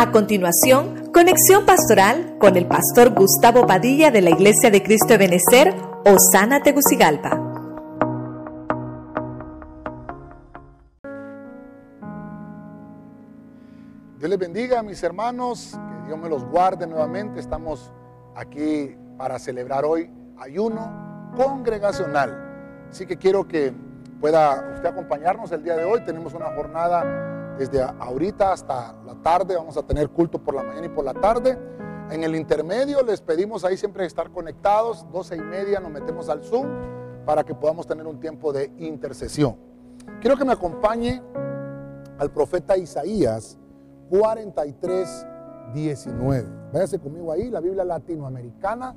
A continuación, conexión pastoral con el pastor Gustavo Padilla de la Iglesia de Cristo de Benecer, Osana Tegucigalpa. Dios les bendiga, mis hermanos, que Dios me los guarde nuevamente. Estamos aquí para celebrar hoy ayuno congregacional. Así que quiero que pueda usted acompañarnos el día de hoy. Tenemos una jornada desde ahorita hasta la tarde. Vamos a tener culto por la mañana y por la tarde. En el intermedio les pedimos ahí siempre estar conectados. 12 y media nos metemos al Zoom para que podamos tener un tiempo de intercesión. Quiero que me acompañe al profeta Isaías 43, 19. Váyase conmigo ahí, la Biblia latinoamericana.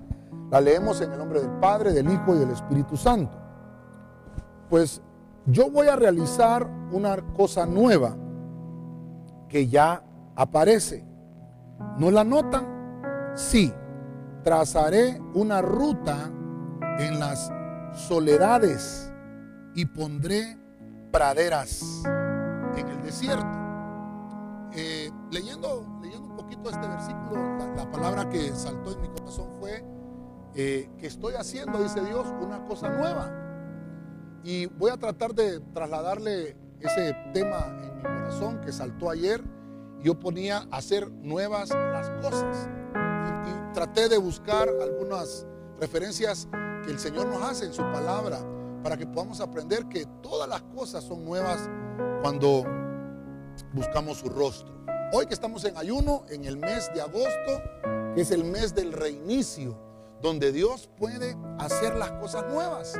La leemos en el nombre del Padre, del Hijo y del Espíritu Santo. Pues yo voy a realizar una cosa nueva que ya aparece. ¿No la notan? Sí. Trazaré una ruta en las soledades y pondré praderas en el desierto. Eh, leyendo, leyendo un poquito este versículo, la, la, palabra que saltó en mi corazón fue eh, que estoy haciendo, dice Dios, una cosa nueva. Y voy a tratar de trasladarle ese tema en mi corazón que saltó ayer. Yo ponía hacer nuevas las cosas. Y, y traté de buscar algunas referencias que el Señor nos hace en su palabra para que podamos aprender que todas las cosas son nuevas cuando buscamos su rostro. Hoy que estamos en ayuno, en el mes de agosto, que es el mes del reinicio, donde Dios puede hacer las cosas nuevas.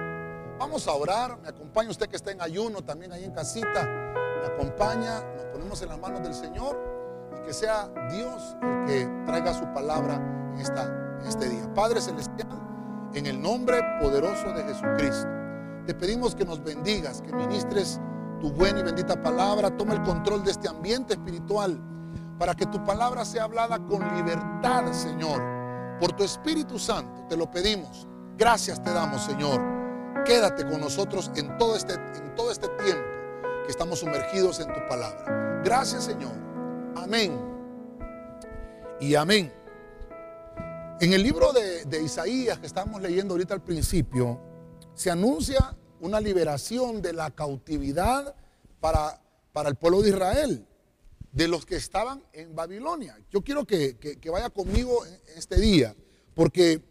Vamos a orar, me acompaña usted que está en ayuno, también ahí en casita, me acompaña, nos ponemos en las manos del Señor y que sea Dios el que traiga su palabra en, esta, este día. Padre Celestial, en el nombre poderoso de Jesucristo, te pedimos que nos bendigas, que ministres tu buena y bendita palabra, toma el control de este ambiente espiritual para que tu palabra sea hablada con libertad, Señor. Por tu Espíritu Santo te lo pedimos. Gracias te damos, Señor. Quédate con nosotros en todo este, en todo este tiempo que estamos sumergidos en tu palabra. Gracias, Señor. Amén. Y amén. En el libro de, Isaías que estamos leyendo ahorita al principio, se anuncia una liberación de la cautividad para, para el pueblo de Israel, de los que estaban en Babilonia. Yo quiero que, que, que vaya conmigo este día, porque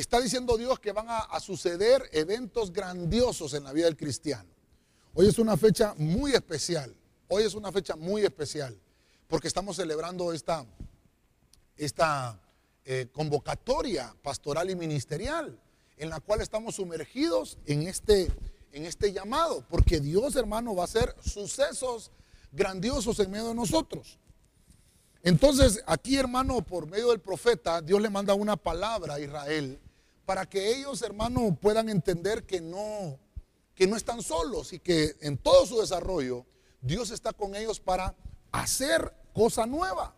está diciendo Dios que van a, suceder eventos grandiosos en la vida del cristiano. Hoy es una fecha muy especial, hoy es una fecha muy especial, porque estamos celebrando esta, esta eh, convocatoria pastoral y ministerial en la cual estamos sumergidos en este, en este llamado, porque Dios, hermano, va a hacer sucesos grandiosos en medio de nosotros. Entonces, aquí, hermano, por medio del profeta, Dios le manda una palabra a Israel para que ellos, hermano, puedan entender que no, que no están solos y que en todo su desarrollo Dios está con ellos para hacer cosa nueva.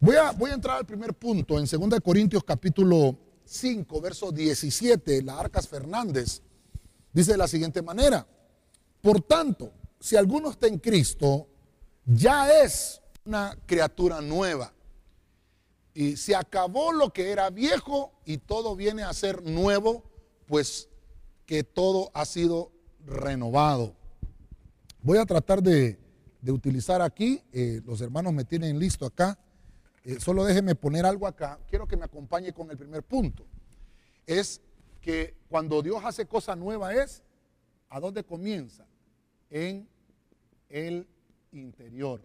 Voy a, voy a entrar al primer punto en 2 Corintios capítulo 5, verso 17, la Arcas Fernández, dice de la siguiente manera, por tanto, si alguno está en Cristo, ya es una criatura nueva. Y se acabó lo que era viejo y todo viene a ser nuevo, pues que todo ha sido renovado. Voy a tratar de, de utilizar aquí, eh, los hermanos me tienen listo acá, eh, solo déjeme poner algo acá. Quiero que me acompañe con el primer punto. Es que cuando Dios hace cosa nueva es, ¿a dónde comienza? En el interior.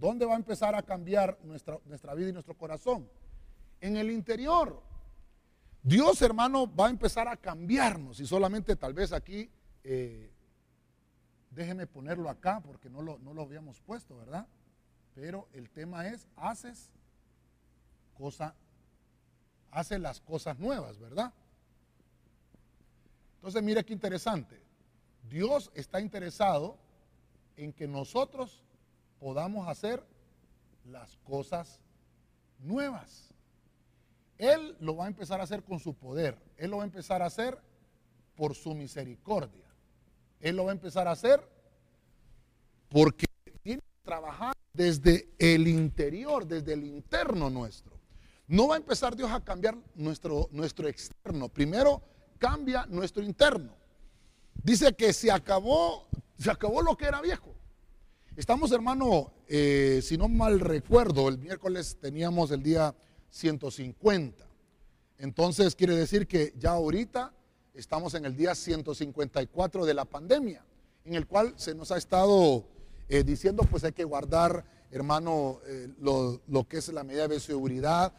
¿Dónde va a empezar a cambiar nuestra, nuestra vida y nuestro corazón? En el interior. Dios, hermano, va a empezar a cambiarnos y solamente tal vez aquí, eh, déjeme ponerlo acá porque no lo, no lo habíamos puesto, ¿verdad? Pero el tema es, haces cosa, haces las cosas nuevas, ¿verdad? Entonces, mire qué interesante. Dios está interesado en que nosotros podamos hacer las cosas nuevas. Él lo va a empezar a hacer con su poder. Él lo va a empezar a hacer por su misericordia. Él lo va a empezar a hacer porque tiene que trabajar desde el interior, desde el interno nuestro. No va a empezar Dios a cambiar nuestro, nuestro externo. Primero cambia nuestro interno. Dice que se acabó, se acabó lo que era viejo. Estamos, hermano, eh, si no mal recuerdo, el miércoles teníamos el día 150. Entonces quiere decir que ya ahorita estamos en el día 154 de la pandemia, en el cual se nos ha estado eh, diciendo pues hay que guardar, hermano, eh, lo, lo, que es la medida de seguridad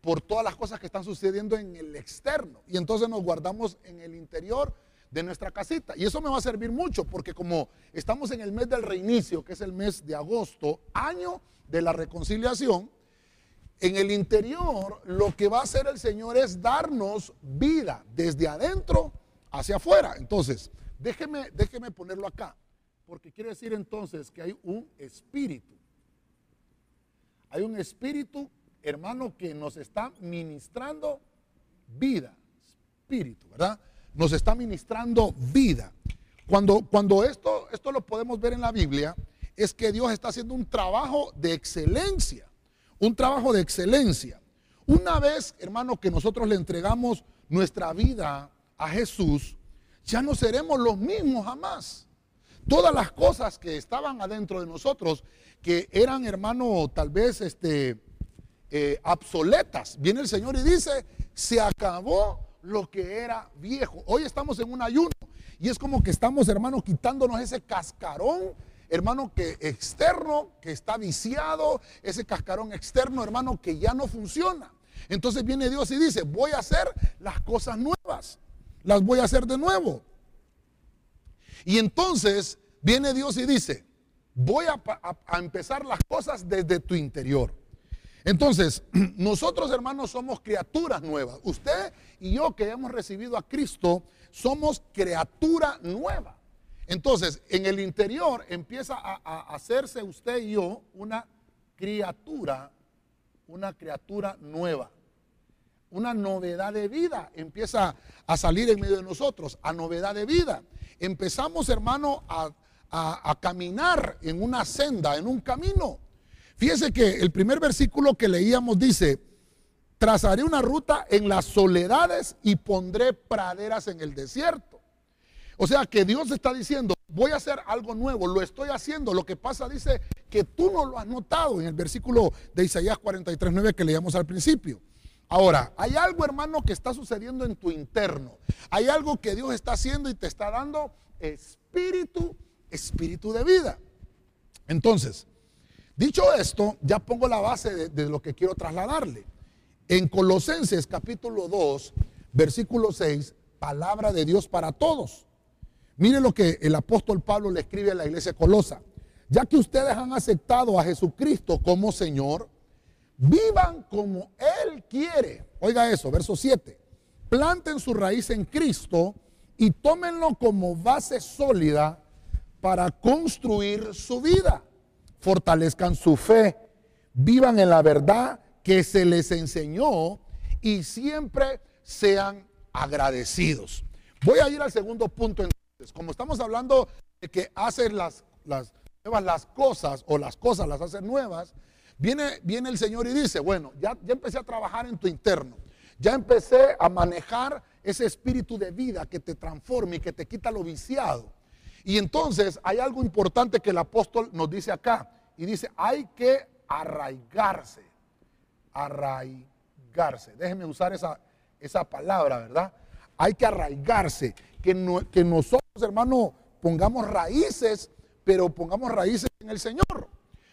por todas las cosas que están sucediendo en el externo. Y entonces nos guardamos en el interior de nuestra casita. Y eso me va a servir mucho porque como estamos en el mes del reinicio, que es el mes de agosto, año de la reconciliación, en el interior lo que va a hacer el Señor es darnos vida desde adentro hacia afuera. Entonces, déjeme, déjeme ponerlo acá, porque quiere decir entonces que hay un espíritu. Hay un espíritu, hermano, que nos está ministrando vida, espíritu, ¿verdad? Nos está ministrando vida. Cuando, cuando esto, esto lo podemos ver en la Biblia, es que Dios está haciendo un trabajo de excelencia un trabajo de excelencia. Una vez, hermano, que nosotros le entregamos nuestra vida a Jesús, ya no seremos los mismos jamás. Todas las cosas que estaban adentro de nosotros, que eran, hermano, tal vez este, eh, obsoletas, viene el Señor y dice, se acabó lo que era viejo. Hoy estamos en un ayuno y es como que estamos, hermano, quitándonos ese cascarón hermano, que externo, que está viciado, ese cascarón externo, hermano, que ya no funciona. Entonces viene Dios y dice, voy a hacer las cosas nuevas, las voy a hacer de nuevo. Y entonces viene Dios y dice, voy a, a empezar las cosas desde tu interior. Entonces, nosotros hermanos somos criaturas nuevas. Usted y yo que hemos recibido a Cristo, somos criatura nueva. Entonces, en el interior empieza a, hacerse usted y yo una criatura, una criatura nueva. Una novedad de vida empieza a salir en medio de nosotros, a novedad de vida. Empezamos, hermano, a, a caminar en una senda, en un camino. Fíjese que el primer versículo que leíamos dice, trazaré una ruta en las soledades y pondré praderas en el desierto. O sea que Dios está diciendo, voy a hacer algo nuevo, lo estoy haciendo. Lo que pasa dice que tú no lo has notado en el versículo de Isaías 43, 9 que leíamos al principio. Ahora, hay algo hermano que está sucediendo en tu interno. Hay algo que Dios está haciendo y te está dando espíritu, espíritu de vida. Entonces, dicho esto, ya pongo la base de, lo que quiero trasladarle. En Colosenses capítulo 2, versículo 6, palabra de Dios para todos. Mire lo que el apóstol Pablo le escribe a la iglesia colosa. Ya que ustedes han aceptado a Jesucristo como Señor, vivan como Él quiere. Oiga eso, verso 7. Planten su raíz en Cristo y tómenlo como base sólida para construir su vida. Fortalezcan su fe, vivan en la verdad que se les enseñó y siempre sean agradecidos. Voy a ir al segundo punto como estamos hablando de que hacen las, las nuevas las cosas o las cosas las hacen nuevas, viene, viene el Señor y dice, bueno, ya, ya empecé a trabajar en tu interno, ya empecé a manejar ese espíritu de vida que te transforma y que te quita lo viciado. Y entonces hay algo importante que el apóstol nos dice acá, y dice, hay que arraigarse, arraigarse. Déjenme usar esa, esa palabra, ¿verdad? Hay que arraigarse, que, que nosotros hermano, pongamos raíces, pero pongamos raíces en el Señor.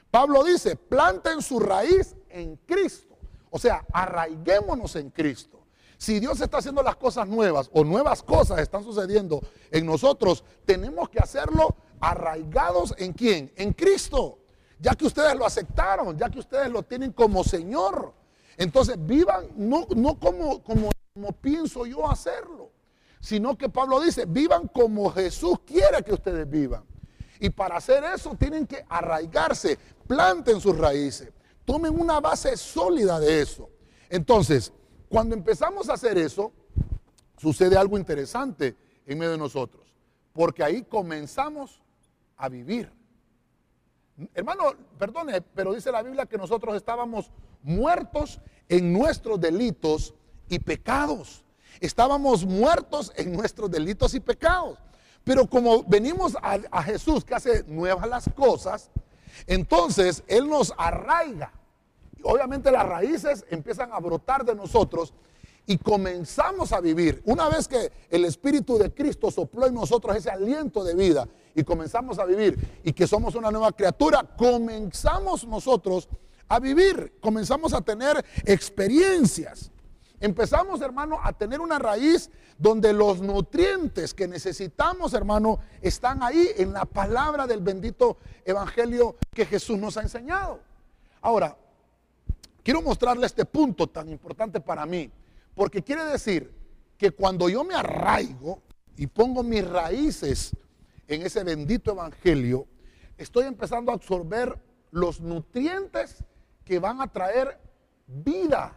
Pablo dice, planten su raíz en Cristo. O sea, arraiguémonos en Cristo. Si Dios está haciendo las cosas nuevas o nuevas cosas están sucediendo en nosotros, tenemos que hacerlo arraigados en quién? En Cristo. Ya que ustedes lo aceptaron, ya que ustedes lo tienen como Señor. Entonces vivan no, no como, como, como pienso yo hacerlo sino que Pablo dice, vivan como Jesús quiere que ustedes vivan. Y para hacer eso tienen que arraigarse, planten sus raíces, tomen una base sólida de eso. Entonces, cuando empezamos a hacer eso, sucede algo interesante en medio de nosotros, porque ahí comenzamos a vivir. Hermano, perdone, pero dice la Biblia que nosotros estábamos muertos en nuestros delitos y pecados. Estábamos muertos en nuestros delitos y pecados. Pero como venimos a, a Jesús que hace nuevas las cosas, entonces Él nos arraiga. Obviamente las raíces empiezan a brotar de nosotros y comenzamos a vivir. Una vez que el Espíritu de Cristo sopló en nosotros ese aliento de vida y comenzamos a vivir y que somos una nueva criatura, comenzamos nosotros a vivir, comenzamos a tener experiencias. Empezamos, hermano, a tener una raíz donde los nutrientes que necesitamos, hermano, están ahí en la palabra del bendito evangelio que Jesús nos ha enseñado. Ahora, quiero mostrarle este punto tan importante para mí. Porque quiere decir que cuando yo me arraigo y pongo mis raíces en ese bendito evangelio, estoy empezando a absorber los nutrientes que van a traer vida.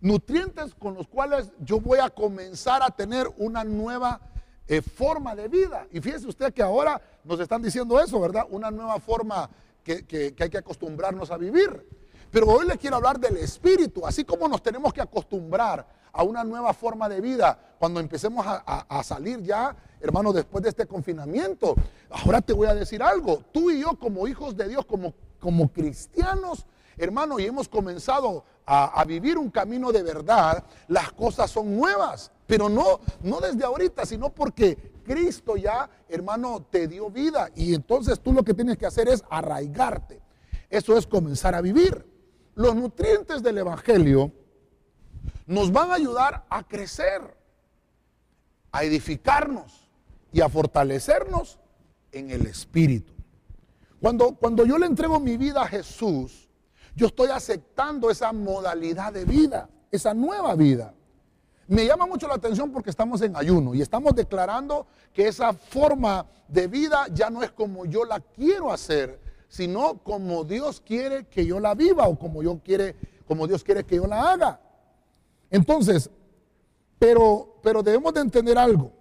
Nutrientes con los cuales yo voy a comenzar a tener una nueva eh, forma de vida. Y fíjese usted que ahora nos están diciendo eso, ¿verdad? Una nueva forma que, que hay que acostumbrarnos a vivir. Pero hoy le quiero hablar del espíritu, así como nos tenemos que acostumbrar a una nueva forma de vida cuando empecemos a, salir ya, hermano, después de este confinamiento. Ahora te voy a decir algo, tú y yo como hijos de Dios, como, como cristianos, hermano, y hemos comenzado a, a, vivir un camino de verdad, las cosas son nuevas, pero no, no desde ahorita, sino porque Cristo ya, hermano, te dio vida y entonces tú lo que tienes que hacer es arraigarte. Eso es comenzar a vivir. Los nutrientes del Evangelio nos van a ayudar a crecer, a edificarnos y a fortalecernos en el Espíritu. Cuando, cuando yo le entrego mi vida a Jesús, yo estoy aceptando esa modalidad de vida, esa nueva vida. Me llama mucho la atención porque estamos en ayuno y estamos declarando que esa forma de vida ya no es como yo la quiero hacer, sino como Dios quiere que yo la viva o como, yo quiere, como Dios quiere que yo la haga. Entonces, pero, pero debemos de entender algo,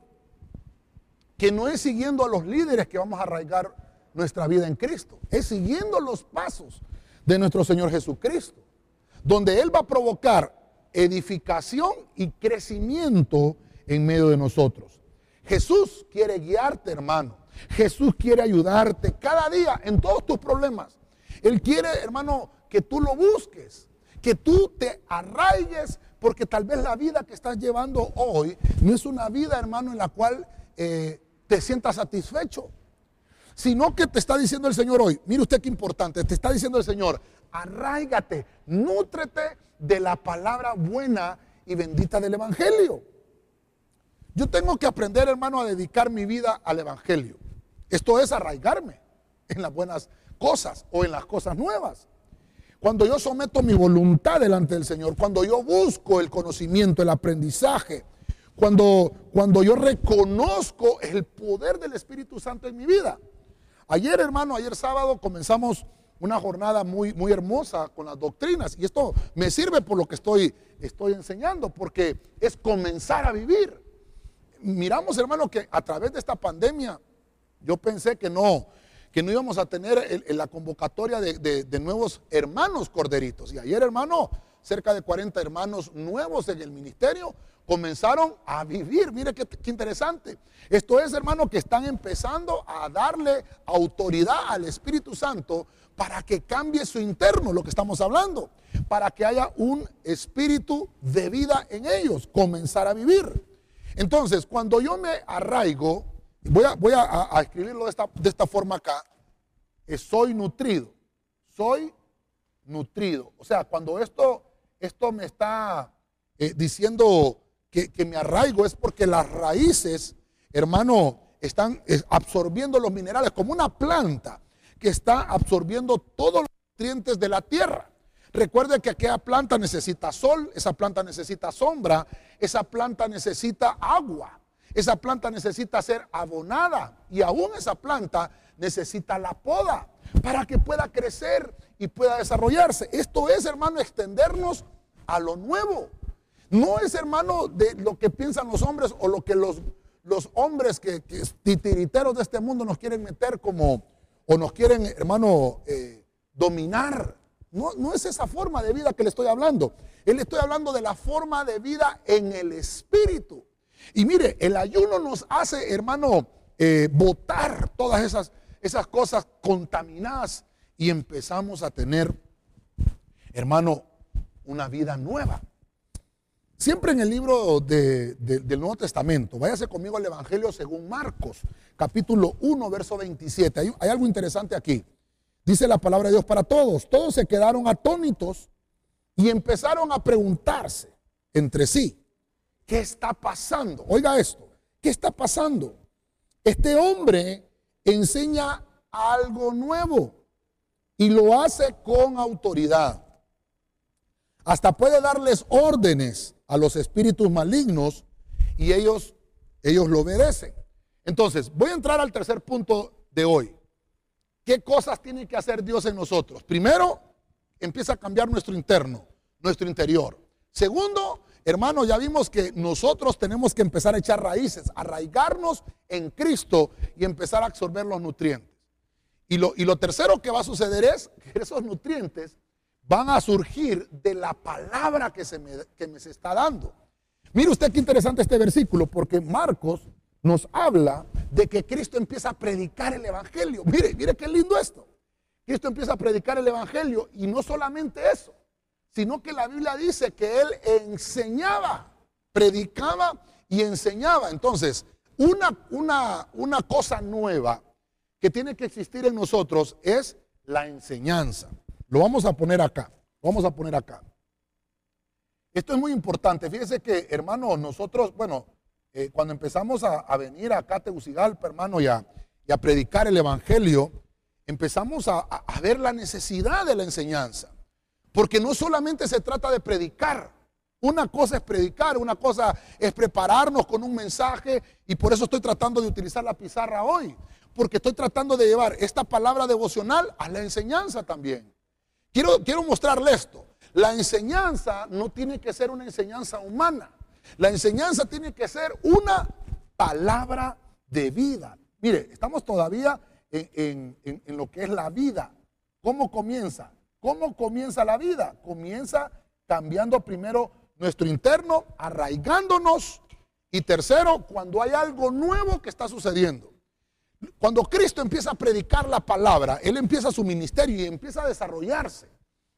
que no es siguiendo a los líderes que vamos a arraigar nuestra vida en Cristo, es siguiendo los pasos de nuestro Señor Jesucristo, donde Él va a provocar edificación y crecimiento en medio de nosotros. Jesús quiere guiarte, hermano. Jesús quiere ayudarte cada día en todos tus problemas. Él quiere, hermano, que tú lo busques, que tú te arraigues porque tal vez la vida que estás llevando hoy no es una vida, hermano, en la cual eh, te sientas satisfecho. Sino que te está diciendo el Señor hoy, mire usted qué importante, te está diciendo el Señor, arraigate, nútrete de la palabra buena y bendita del Evangelio. Yo tengo que aprender, hermano, a dedicar mi vida al Evangelio. Esto es arraigarme en las buenas cosas o en las cosas nuevas. Cuando yo someto mi voluntad delante del Señor, cuando yo busco el conocimiento, el aprendizaje, cuando, cuando yo reconozco el poder del Espíritu Santo en mi vida. Ayer, hermano, ayer sábado comenzamos una jornada muy, muy hermosa con las doctrinas y esto me sirve por lo que estoy, estoy enseñando, porque es comenzar a vivir. Miramos, hermano, que a través de esta pandemia, yo pensé que no, que no íbamos a tener la convocatoria de, nuevos hermanos corderitos. Y ayer, hermano, cerca de 40 hermanos nuevos en el ministerio comenzaron a vivir. Mire qué, qué, interesante. Esto es, hermano, que están empezando a darle autoridad al Espíritu Santo para que cambie su interno, lo que estamos hablando, para que haya un espíritu de vida en ellos, comenzar a vivir. Entonces, cuando yo me arraigo, Voy a, escribirlo de esta, de esta, forma acá. soy nutrido. Soy nutrido. O sea, cuando esto, esto me está eh, diciendo que, me arraigo es porque las raíces, hermano, están absorbiendo los minerales como una planta que está absorbiendo todos los nutrientes de la tierra. Recuerde que aquella planta necesita sol, esa planta necesita sombra, esa planta necesita agua. Esa planta necesita ser abonada y aún esa planta necesita la poda para que pueda crecer y pueda desarrollarse. Esto es, hermano, extendernos a lo nuevo. No es, hermano, de lo que piensan los hombres o lo que los, los hombres que, titiriteros de este mundo nos quieren meter como o nos quieren, hermano, eh, dominar. No, no es esa forma de vida que le estoy hablando. Él estoy hablando de la forma de vida en el espíritu. Y mire, el ayuno nos hace, hermano, eh, botar todas esas, esas cosas contaminadas y empezamos a tener, hermano, una vida nueva. Siempre en el libro del Nuevo Testamento, váyase conmigo al Evangelio según Marcos, capítulo 1, verso 27. Hay, hay algo interesante aquí. Dice la palabra de Dios para todos. Todos se quedaron atónitos y empezaron a preguntarse entre sí, ¿qué está pasando? Oiga esto, ¿qué está pasando? Este hombre enseña algo nuevo y lo hace con autoridad. Hasta puede darles órdenes a los espíritus malignos y ellos, ellos lo obedecen. Entonces, voy a entrar al tercer punto de hoy. ¿Qué cosas tiene que hacer Dios en nosotros? Primero, empieza a cambiar nuestro interno, nuestro interior. Segundo, hermano, ya vimos que nosotros tenemos que empezar a echar raíces, arraigarnos en Cristo y empezar a absorber los nutrientes. Y lo, y lo tercero que va a suceder es que esos nutrientes van a surgir de la palabra que se me, que me se está dando. Mire usted qué interesante este versículo, porque Marcos nos habla de que Cristo empieza a predicar el Evangelio. Mire, mire qué lindo esto. Cristo empieza a predicar el Evangelio y no solamente eso, sino que la Biblia dice que Él enseñaba, predicaba y enseñaba. Entonces, una, una, una cosa nueva que tiene que existir en nosotros es la enseñanza. Lo vamos a poner acá, lo vamos a poner acá. Esto es muy importante. Fíjese que, hermano, nosotros, bueno, eh, cuando empezamos a, venir acá a Tegucigalpa, hermano, y a, predicar el Evangelio, empezamos a, a ver la necesidad de la enseñanza. Porque no solamente se trata de predicar, una cosa es predicar, una cosa es prepararnos con un mensaje y por eso estoy tratando de utilizar la pizarra hoy, porque estoy tratando de llevar esta palabra devocional a la enseñanza también. Quiero, quiero mostrarle esto. La enseñanza no tiene que ser una enseñanza humana. La enseñanza tiene que ser una palabra de vida. Mire, estamos todavía en, lo que es la vida. ¿Cómo comienza? ¿Cómo comienza la vida? Comienza cambiando primero nuestro interno, arraigándonos. Y tercero, cuando hay algo nuevo que está sucediendo. Cuando Cristo empieza a predicar la palabra, Él empieza su ministerio y empieza a desarrollarse.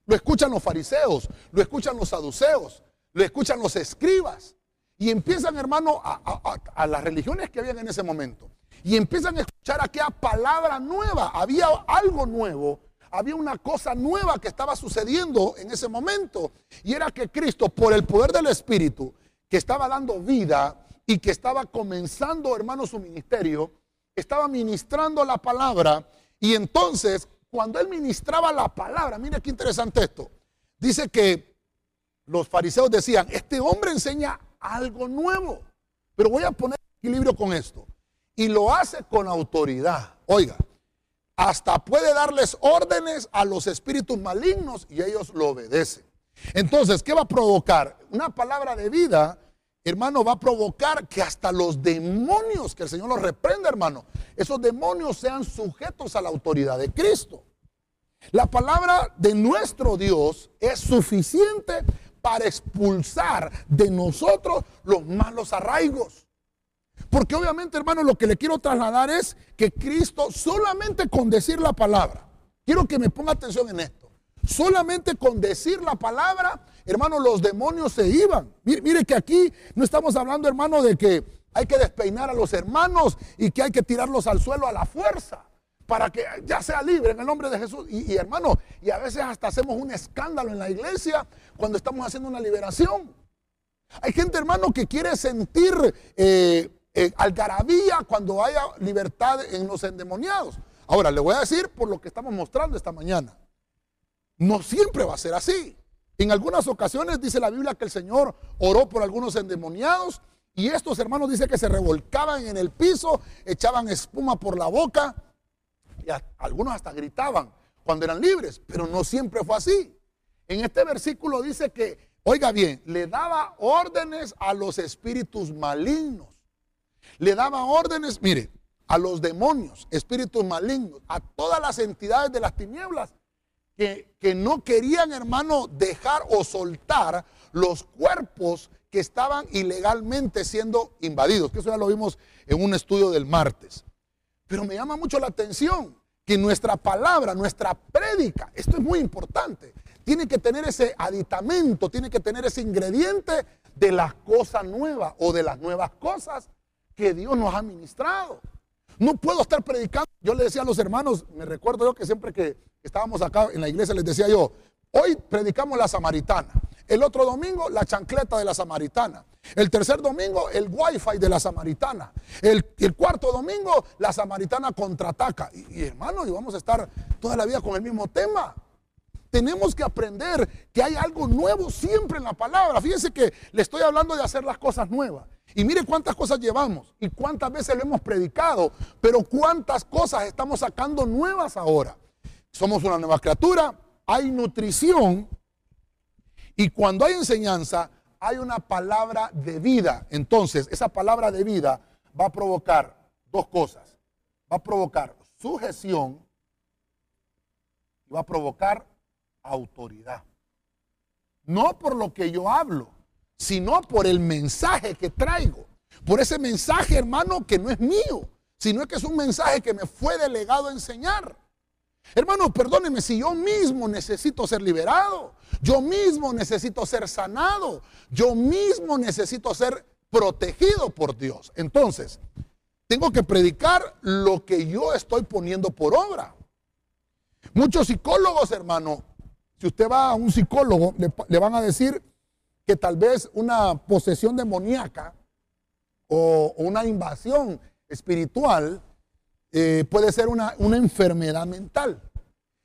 Lo escuchan los fariseos, lo escuchan los saduceos, lo escuchan los escribas. Y empiezan, hermano, a, las religiones que habían en ese momento. Y empiezan a escuchar aquella palabra nueva. Había algo nuevo. Había una cosa nueva que estaba sucediendo en ese momento. Y era que Cristo, por el poder del Espíritu, que estaba dando vida y que estaba comenzando, hermano, su ministerio, estaba ministrando la palabra. Y entonces, cuando él ministraba la palabra, mire qué interesante esto. Dice que los fariseos decían, este hombre enseña algo nuevo. Pero voy a poner equilibrio con esto. Y lo hace con autoridad. Oiga, hasta puede darles órdenes a los espíritus malignos y ellos lo obedecen. Entonces, ¿qué va a provocar? Una palabra de vida, hermano, va a provocar que hasta los demonios, que el Señor los reprenda, hermano, esos demonios sean sujetos a la autoridad de Cristo. La palabra de nuestro Dios es suficiente para expulsar de nosotros los malos arraigos. Porque obviamente, hermano, lo que le quiero trasladar es que Cristo solamente con decir la palabra, quiero que me ponga atención en esto, solamente con decir la palabra, hermano, los demonios se iban. Mire, que aquí no estamos hablando, hermano, de que hay que despeinar a los hermanos y que hay que tirarlos al suelo a la fuerza para que ya sea libre en el nombre de Jesús. Y, hermano, y a veces hasta hacemos un escándalo en la iglesia cuando estamos haciendo una liberación. Hay gente, hermano, que quiere sentir eh, algarabía cuando haya libertad en los endemoniados. Ahora, le voy a decir por lo que estamos mostrando esta mañana. No siempre va a ser así. En algunas ocasiones dice la Biblia que el Señor oró por algunos endemoniados y estos hermanos dice que se revolcaban en el piso, echaban espuma por la boca algunos hasta gritaban cuando eran libres, pero no siempre fue así. En este versículo dice que, oiga bien, le daba órdenes a los espíritus malignos. Le daba órdenes, mire, a los demonios, espíritus malignos, a todas las entidades de las tinieblas que, que no querían, hermano, dejar o soltar los cuerpos que estaban ilegalmente siendo invadidos, que eso ya lo vimos en un estudio del martes. Pero me llama mucho la atención que nuestra palabra, nuestra prédica, esto es muy importante, tiene que tener ese aditamento, tiene que tener ese ingrediente de las cosas nuevas o de las nuevas cosas que Dios nos ha ministrado. No puedo estar predicando. Yo le decía a los hermanos, me recuerdo yo que siempre que estábamos acá en la iglesia les decía yo, hoy predicamos la samaritana. El otro domingo la chancleta de la samaritana. El tercer domingo el wifi de la samaritana. El, cuarto domingo la samaritana contraataca. Y, y hermano, y vamos a estar toda la vida con el mismo tema. Tenemos que aprender que hay algo nuevo siempre en la palabra. Fíjense que le estoy hablando de hacer las cosas nuevas. Y mire cuántas cosas llevamos y cuántas veces lo hemos predicado, pero cuántas cosas estamos sacando nuevas ahora. Somos una nueva criatura, hay nutrición y cuando hay enseñanza hay una palabra de vida. Entonces, esa palabra de vida va a provocar dos cosas. Va a provocar sujeción y va a provocar autoridad. No por lo que yo hablo, sino por el mensaje que traigo. Por ese mensaje, hermano, que no es mío, sino que es un mensaje que me fue delegado a enseñar. Hermano, perdóneme si yo mismo necesito ser liberado, yo mismo necesito ser sanado, yo mismo necesito ser protegido por Dios. Entonces, tengo que predicar lo que yo estoy poniendo por obra. Muchos psicólogos, hermano, si usted va a un psicólogo, le, le van a decir que tal vez una posesión demoníaca o una invasión espiritual eh, puede ser una, una, enfermedad mental.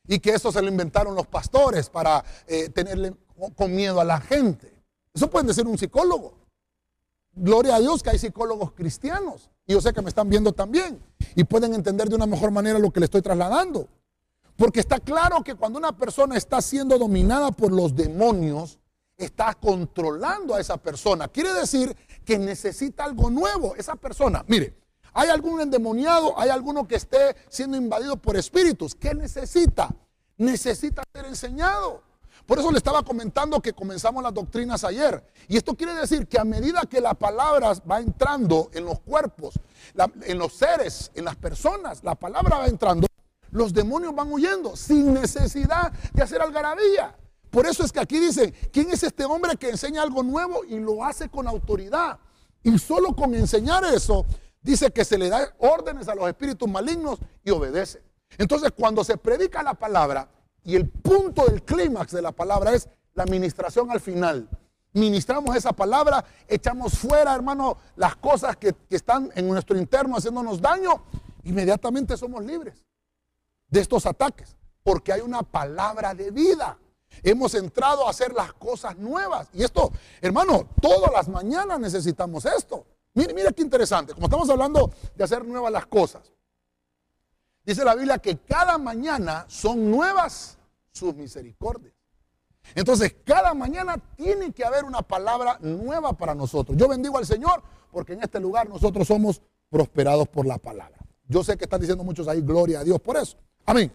Y que eso se lo inventaron los pastores para eh, tenerle con miedo a la gente. Eso puede decir un psicólogo. Gloria a Dios que hay psicólogos cristianos. Y yo sé que me están viendo también. Y pueden entender de una mejor manera lo que le estoy trasladando. Porque está claro que cuando una persona está siendo dominada por los demonios, está controlando a esa persona. Quiere decir que necesita algo nuevo esa persona. Mire, hay algún endemoniado, hay alguno que esté siendo invadido por espíritus. ¿Qué necesita? Necesita ser enseñado. Por eso le estaba comentando que comenzamos las doctrinas ayer. Y esto quiere decir que a medida que la palabra va entrando en los cuerpos, en los seres, en las personas, la palabra va entrando, los demonios van huyendo sin necesidad de hacer algarabía. Por eso es que aquí dice, ¿quién es este hombre que enseña algo nuevo y lo hace con autoridad? Y solo con enseñar eso, dice que se le da órdenes a los espíritus malignos y obedece. Entonces, cuando se predica la palabra, y el punto del clímax de la palabra es la administración al final. Ministramos esa palabra, echamos fuera, hermano, las cosas que, que están en nuestro interno haciéndonos daño, inmediatamente somos libres de estos ataques, porque hay una palabra de vida. Hemos entrado a hacer las cosas nuevas. Y esto, hermano, todas las mañanas necesitamos esto. Mire, mire qué interesante. Como estamos hablando de hacer nuevas las cosas. Dice la Biblia que cada mañana son nuevas sus misericordias. Entonces, cada mañana tiene que haber una palabra nueva para nosotros. Yo bendigo al Señor porque en este lugar nosotros somos prosperados por la palabra. Yo sé que están diciendo muchos ahí, gloria a Dios por eso. Amén.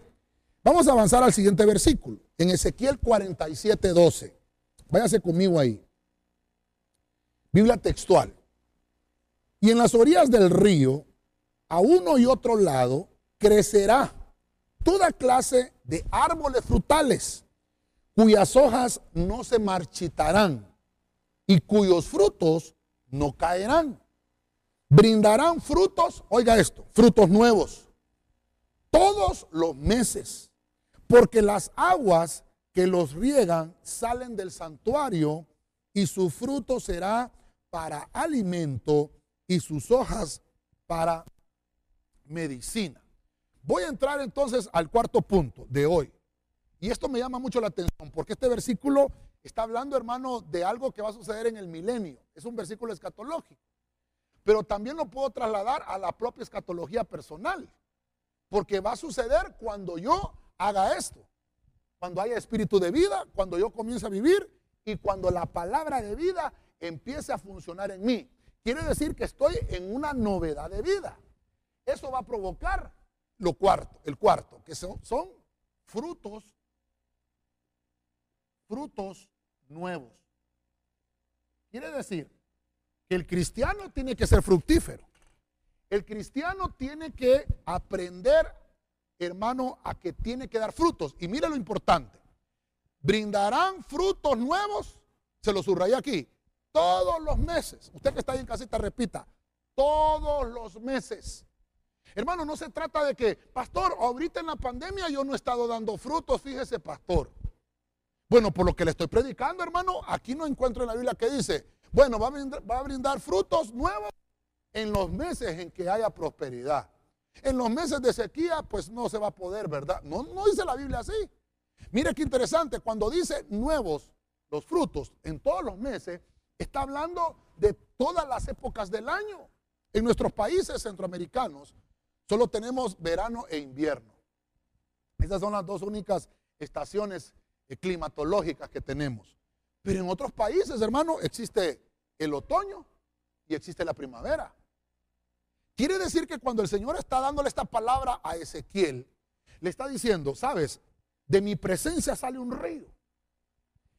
Vamos a avanzar al siguiente versículo, en Ezequiel 47, 12. Váyase conmigo ahí. Biblia textual. Y en las orillas del río, a uno y otro lado, crecerá toda clase de árboles frutales, cuyas hojas no se marchitarán y cuyos frutos no caerán. Brindarán frutos, oiga esto, frutos nuevos, todos los meses porque las aguas que los riegan salen del santuario y su fruto será para alimento y sus hojas para medicina. Voy a entrar entonces al cuarto punto de hoy. Y esto me llama mucho la atención porque este versículo está hablando, hermano, de algo que va a suceder en el milenio. Es un versículo escatológico. Pero también lo puedo trasladar a la propia escatología personal. Porque va a suceder cuando yo haga esto. Cuando haya espíritu de vida, cuando yo comience a vivir y cuando la palabra de vida empiece a funcionar en mí. Quiere decir que estoy en una novedad de vida. eso va a provocar lo cuarto, el cuarto, que son, son frutos, frutos nuevos. Quiere decir que el cristiano tiene que ser fructífero. El cristiano tiene que aprender, hermano, a que tiene que dar frutos. Y mire lo importante. Brindarán frutos nuevos, se lo subrayé aquí, todos los meses. Usted que está ahí en casita, repita, todos los meses. Hermano, no se trata de que, pastor, ahorita en la pandemia yo no he estado dando frutos, fíjese, pastor. Bueno, por lo que le estoy predicando, hermano, aquí no encuentro en la Biblia que dice, bueno, va a brindar, frutos nuevos en los meses en que haya prosperidad. En los meses de sequía, pues no se va a poder, ¿verdad? No, no dice la Biblia así. Mire qué interesante, cuando dice nuevos los frutos en todos los meses, está hablando de todas las épocas del año. En nuestros países centroamericanos solo tenemos verano e invierno. Esas son las dos únicas estaciones climatológicas que tenemos. Pero en otros países, hermano, existe el otoño y existe la primavera. Quiere decir que cuando el Señor está dándole esta palabra a Ezequiel, le está diciendo, sabes, de mi presencia sale un río.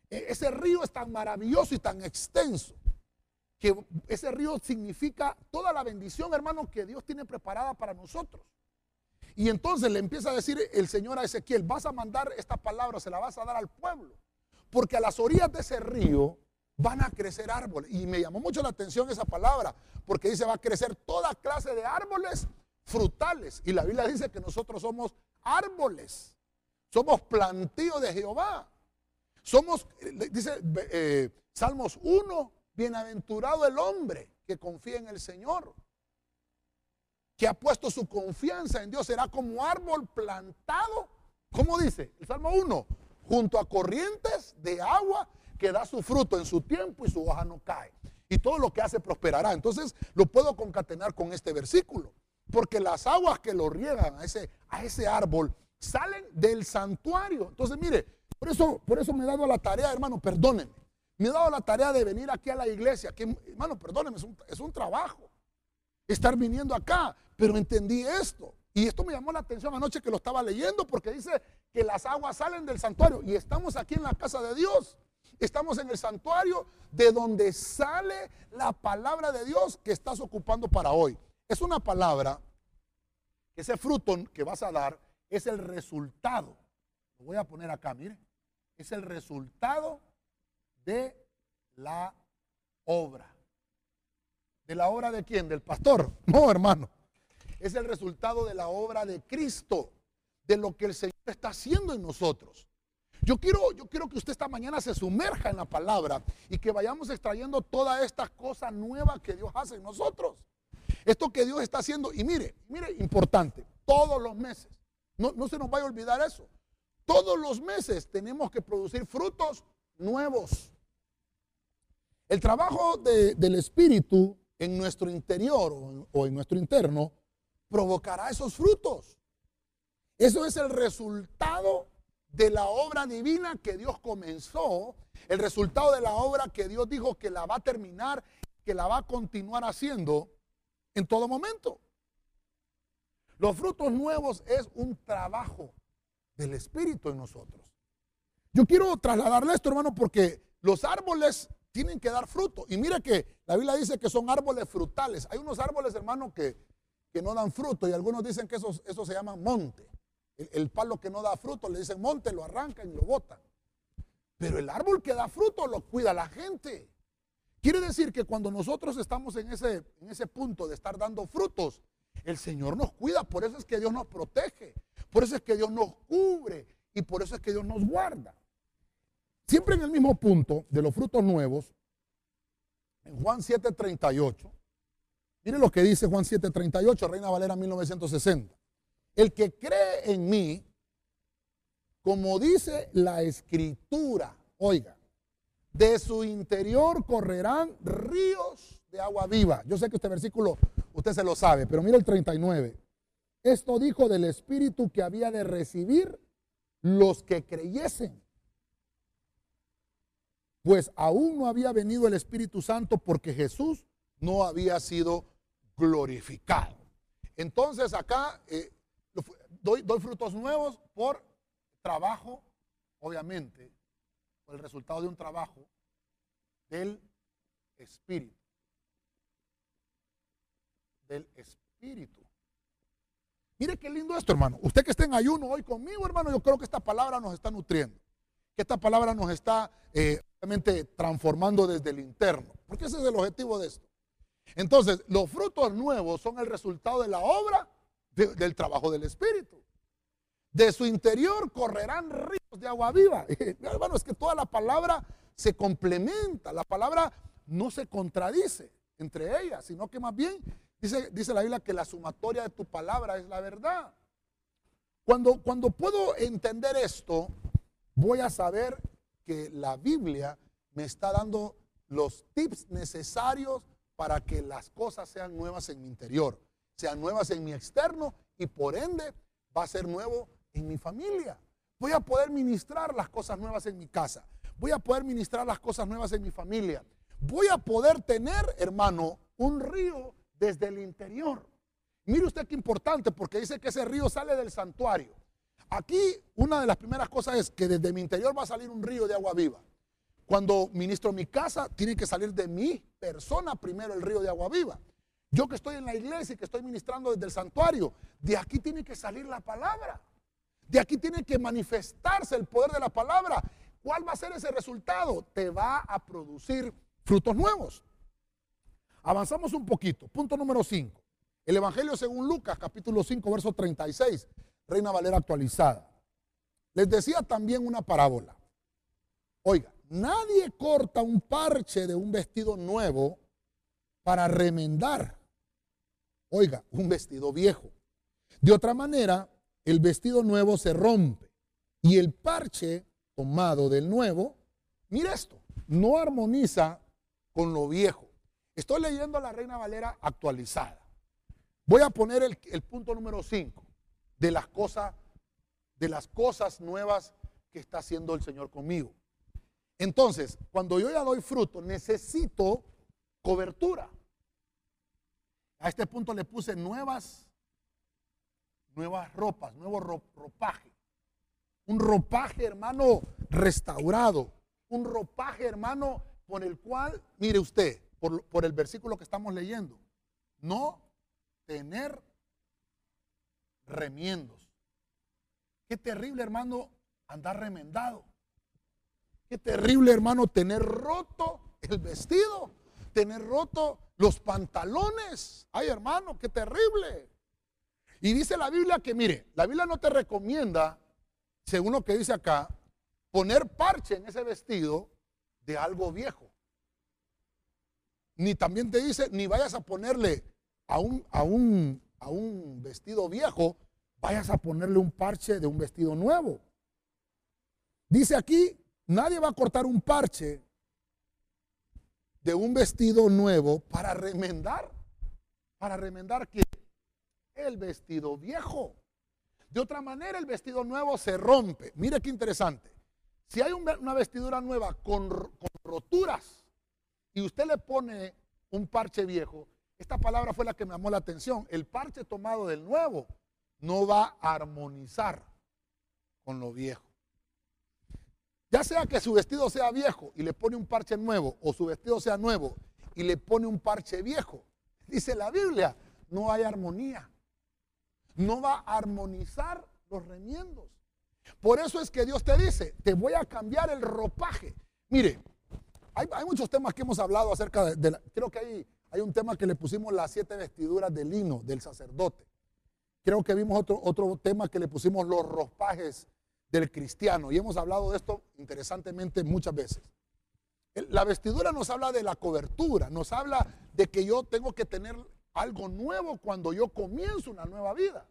E, ese río es tan maravilloso y tan extenso que ese río significa toda la bendición, hermano, que Dios tiene preparada para nosotros. Y entonces le empieza a decir el Señor a Ezequiel, vas a mandar esta palabra, se la vas a dar al pueblo. Porque a las orillas de ese río van a crecer árboles. Y me llamó mucho la atención esa palabra, porque dice va a crecer toda clase de árboles frutales. Y la Biblia dice que nosotros somos árboles. Somos plantíos de Jehová. Somos, dice eh, Salmos 1, bienaventurado el hombre que confía en el Señor que ha puesto su confianza en Dios será como árbol plantado, ¿cómo dice? El Salmo 1, junto a corrientes de agua que da su fruto en su tiempo y su hoja no cae. Y todo lo que hace prosperará. Entonces lo puedo concatenar con este versículo. Porque las aguas que lo riegan a ese, a ese árbol salen del santuario. Entonces, mire, por eso, por eso me he dado la tarea, hermano, perdónenme. Me he dado la tarea de venir aquí a la iglesia. Que, hermano, perdónenme, es un, es un trabajo estar viniendo acá pero entendí esto. Y esto me llamó la atención anoche que lo estaba leyendo porque dice que las aguas salen del santuario y estamos aquí en la casa de Dios. Estamos en el santuario de donde sale la palabra de Dios que estás ocupando para hoy. Es una palabra, ese fruto que vas a dar es el resultado. Lo voy a poner acá, mire. Es el resultado de la obra. ¿De la obra de quién? ¿Del pastor? No, hermano es el resultado de la obra de Cristo, de lo que el Señor está haciendo en nosotros. Yo quiero, yo quiero que usted esta mañana se sumerja en la palabra y que vayamos extrayendo toda esta cosa nueva que Dios hace en nosotros. Esto que Dios está haciendo, y mire, mire, importante, todos los meses, no, no se nos vaya a olvidar eso, todos los meses tenemos que producir frutos nuevos. El trabajo del Espíritu en nuestro interior o en nuestro interno provocará esos frutos. Eso es el resultado de la obra divina que Dios comenzó, el resultado de la obra que Dios dijo que la va a terminar, que la va a continuar haciendo en todo momento. Los frutos nuevos es un trabajo del Espíritu en nosotros. Yo quiero trasladarle esto, hermano, porque los árboles tienen que dar fruto. Y mira que la Biblia dice que son árboles frutales. Hay unos árboles, hermano, que que no dan fruto y algunos dicen que eso, eso se llama monte. El, palo que no da fruto le dicen monte, lo arrancan y lo botan. Pero el árbol que da fruto lo cuida la gente. Quiere decir que cuando nosotros estamos en ese, en ese punto de estar dando frutos, el Señor nos cuida. Por eso es que Dios nos protege. Por eso es que Dios nos cubre. Y por eso es que Dios nos guarda. Siempre en el mismo punto de los frutos nuevos, en Juan 7:38, Miren lo que dice Juan 7:38, Reina Valera 1960. El que cree en mí, como dice la escritura, oiga, de su interior correrán ríos de agua viva. Yo sé que este versículo usted se lo sabe, pero mire el 39. Esto dijo del Espíritu que había de recibir los que creyesen. Pues aún no había venido el Espíritu Santo porque Jesús no había sido glorificado. Entonces acá eh, doy, frutos nuevos por trabajo, obviamente, por el resultado de un trabajo del Espíritu. Del Espíritu. Mire qué lindo esto, hermano. Usted que está en ayuno hoy conmigo, hermano, yo creo que esta palabra nos está nutriendo. Que esta palabra nos está eh, obviamente transformando desde el interno. Porque ese es el objetivo de esto. Entonces, los frutos nuevos son el resultado de la obra del trabajo del Espíritu. De su interior correrán ríos de agua viva. Hermano, es que toda la palabra se complementa. La palabra no se contradice entre ellas, sino que más bien dice, dice la Biblia que la sumatoria de tu palabra es la verdad. Cuando, cuando puedo entender esto, voy a saber que la Biblia me está dando los tips necesarios para que las cosas sean nuevas en mi interior, sean nuevas en mi externo y por ende va a ser nuevo en mi familia. Voy a poder ministrar las cosas nuevas en mi casa. Voy a poder ministrar las cosas nuevas en mi familia. Voy a poder tener, hermano, un río desde el interior. Mire usted qué importante, porque dice que ese río sale del santuario. Aquí una de las primeras cosas es que desde mi interior va a salir un río de agua viva. Cuando ministro mi casa, tiene que salir de mi persona primero el río de agua viva. Yo que estoy en la iglesia y que estoy ministrando desde el santuario, de aquí tiene que salir la palabra. De aquí tiene que manifestarse el poder de la palabra. ¿Cuál va a ser ese resultado? Te va a producir frutos nuevos. Avanzamos un poquito. Punto número 5. El Evangelio según Lucas, capítulo 5, verso 36, Reina Valera actualizada. Les decía también una parábola. Oiga, nadie corta un parche de un vestido nuevo para remendar. Oiga, un vestido viejo. De otra manera, el vestido nuevo se rompe y el parche tomado del nuevo, mira esto, no armoniza con lo viejo. Estoy leyendo la Reina Valera actualizada. Voy a poner el, punto número 5 de las cosas de las cosas nuevas que está haciendo el Señor conmigo. Entonces, cuando yo ya doy fruto, necesito cobertura. A este punto le puse nuevas nuevas ropas, nuevo ropaje. Un ropaje, hermano, restaurado. Un ropaje, hermano, con el cual, mire usted, por, por el versículo que estamos leyendo, no tener remiendos. Qué terrible, hermano, andar remendado. Qué terrible, hermano, tener roto el vestido, tener roto los pantalones. Ay, hermano, qué terrible. Y dice la Biblia que, mire, la Biblia no te recomienda, según lo que dice acá, poner parche en ese vestido de algo viejo. Ni también te dice, ni vayas a ponerle a un, a un, a un vestido viejo, vayas a ponerle un parche de un vestido nuevo. Dice aquí, nadie va a cortar un parche de un vestido nuevo para remendar. Para remendar que el vestido viejo. De otra manera, el vestido nuevo se rompe. Mire qué interesante. Si hay una vestidura nueva con, roturas y usted le pone un parche viejo, esta palabra fue la que me llamó la atención. El parche tomado del nuevo no va a armonizar con lo viejo. Ya sea que su vestido sea viejo y le pone un parche nuevo, o su vestido sea nuevo y le pone un parche viejo, dice la Biblia, no hay armonía no va a armonizar los remiendos. Por eso es que Dios te dice, te voy a cambiar el ropaje. Mire, hay, muchos temas que hemos hablado acerca de, creo que hay, hay un tema que le pusimos las siete vestiduras de lino del sacerdote. Creo que vimos otro, otro tema que le pusimos los ropajes del cristiano y hemos hablado de esto interesantemente muchas veces. La vestidura nos habla de la cobertura, nos habla de que yo tengo que tener algo nuevo cuando yo comienzo una nueva vida.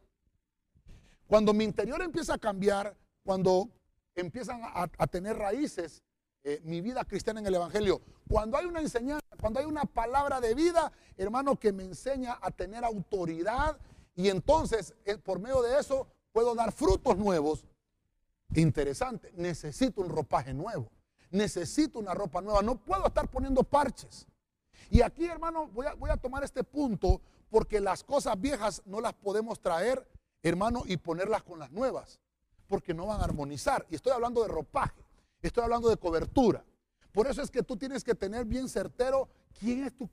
Cuando mi interior empieza a cambiar, cuando empiezan a, tener raíces eh, mi vida cristiana en el Evangelio, cuando hay una enseñanza, cuando hay una palabra de vida, hermano, que me enseña a tener autoridad y entonces eh, por medio de eso puedo dar frutos nuevos. Interesante, necesito un ropaje nuevo, necesito una ropa nueva, no puedo estar poniendo parches. Y aquí, hermano, voy a, tomar este punto porque las cosas viejas no las podemos traer, hermano, y ponerlas con las nuevas, porque no van a armonizar. Y estoy hablando de ropaje, estoy hablando de cobertura. Por eso es que tú tienes que tener bien certero quién es tu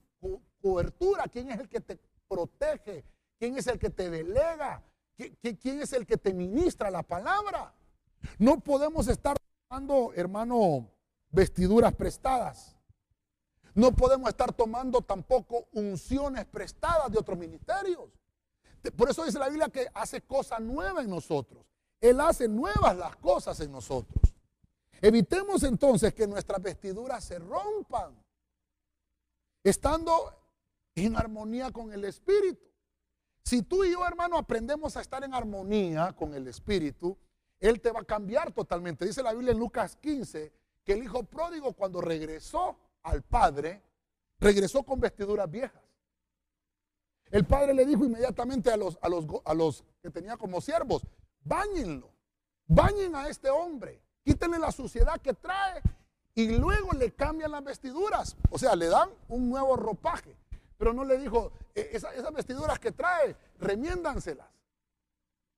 cobertura, quién es el que te protege, quién es el que te delega, quién es el que te ministra la palabra. No podemos estar tomando, hermano, vestiduras prestadas. No podemos estar tomando tampoco unciones prestadas de otros ministerios. Por eso dice la Biblia que hace cosas nuevas en nosotros. Él hace nuevas las cosas en nosotros. Evitemos entonces que nuestras vestiduras se rompan, estando en armonía con el Espíritu. Si tú y yo, hermano, aprendemos a estar en armonía con el Espíritu, Él te va a cambiar totalmente. Dice la Biblia en Lucas 15 que el hijo pródigo cuando regresó al padre, regresó con vestiduras viejas. El padre le dijo inmediatamente a los, a los, a los que tenía como siervos, bañenlo, bañen a este hombre, quítenle la suciedad que trae y luego le cambian las vestiduras. O sea, le dan un nuevo ropaje. Pero no le dijo, e, esas vestiduras que trae, remiéndanselas.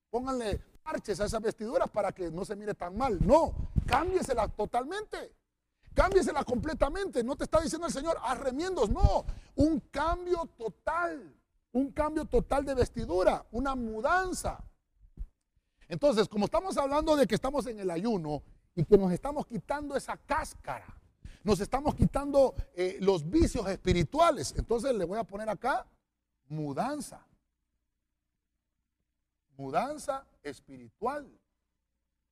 Pónganle parches a esas vestiduras para que no se mire tan mal. No, cámbieselas totalmente. Cámbiesela completamente. No te está diciendo el Señor, haz. No, un cambio total. Un cambio total de vestidura, una mudanza. Entonces, como estamos hablando de que estamos en el ayuno y que nos estamos quitando esa cáscara, nos estamos quitando eh, los vicios espirituales, entonces le voy a poner acá mudanza. Mudanza espiritual.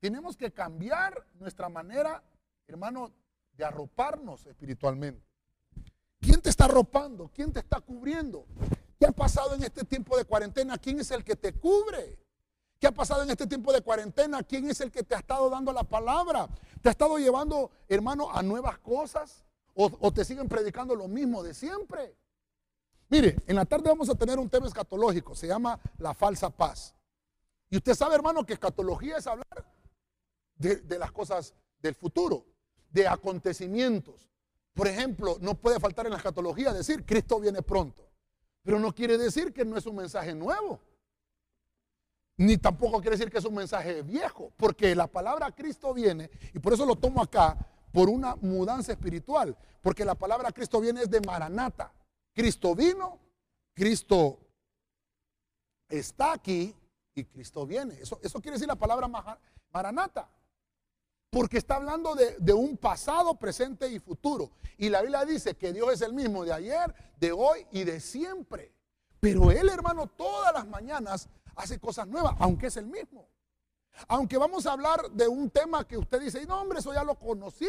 Tenemos que cambiar nuestra manera, hermano, de arroparnos espiritualmente. ¿Quién te está arropando? ¿Quién te está cubriendo? ¿Qué ha pasado en este tiempo de cuarentena? ¿Quién es el que te cubre? ¿Qué ha pasado en este tiempo de cuarentena? ¿Quién es el que te ha estado dando la palabra? ¿Te ha estado llevando, hermano, a nuevas cosas? ¿O, te siguen predicando lo mismo de siempre? Mire, en la tarde vamos a tener un tema escatológico, se llama la falsa paz. Y usted sabe, hermano, que escatología es hablar de, las cosas del futuro, de acontecimientos. Por ejemplo, no puede faltar en la escatología decir Cristo viene pronto. Pero no quiere decir que no es un mensaje nuevo. Ni tampoco quiere decir que es un mensaje viejo, porque la palabra Cristo viene, y por eso lo tomo acá, por una mudanza espiritual, porque la palabra Cristo viene es de Maranata. Cristo vino, Cristo está aquí y Cristo viene. Eso, quiere decir la palabra Maranata. Porque está hablando de, de, un pasado, presente y futuro. Y la Biblia dice que Dios es el mismo de ayer, de hoy y de siempre. Pero Él, hermano, todas las mañanas hace cosas nuevas, aunque es el mismo. Aunque vamos a hablar de un tema que usted dice, no hombre, eso ya lo conocí.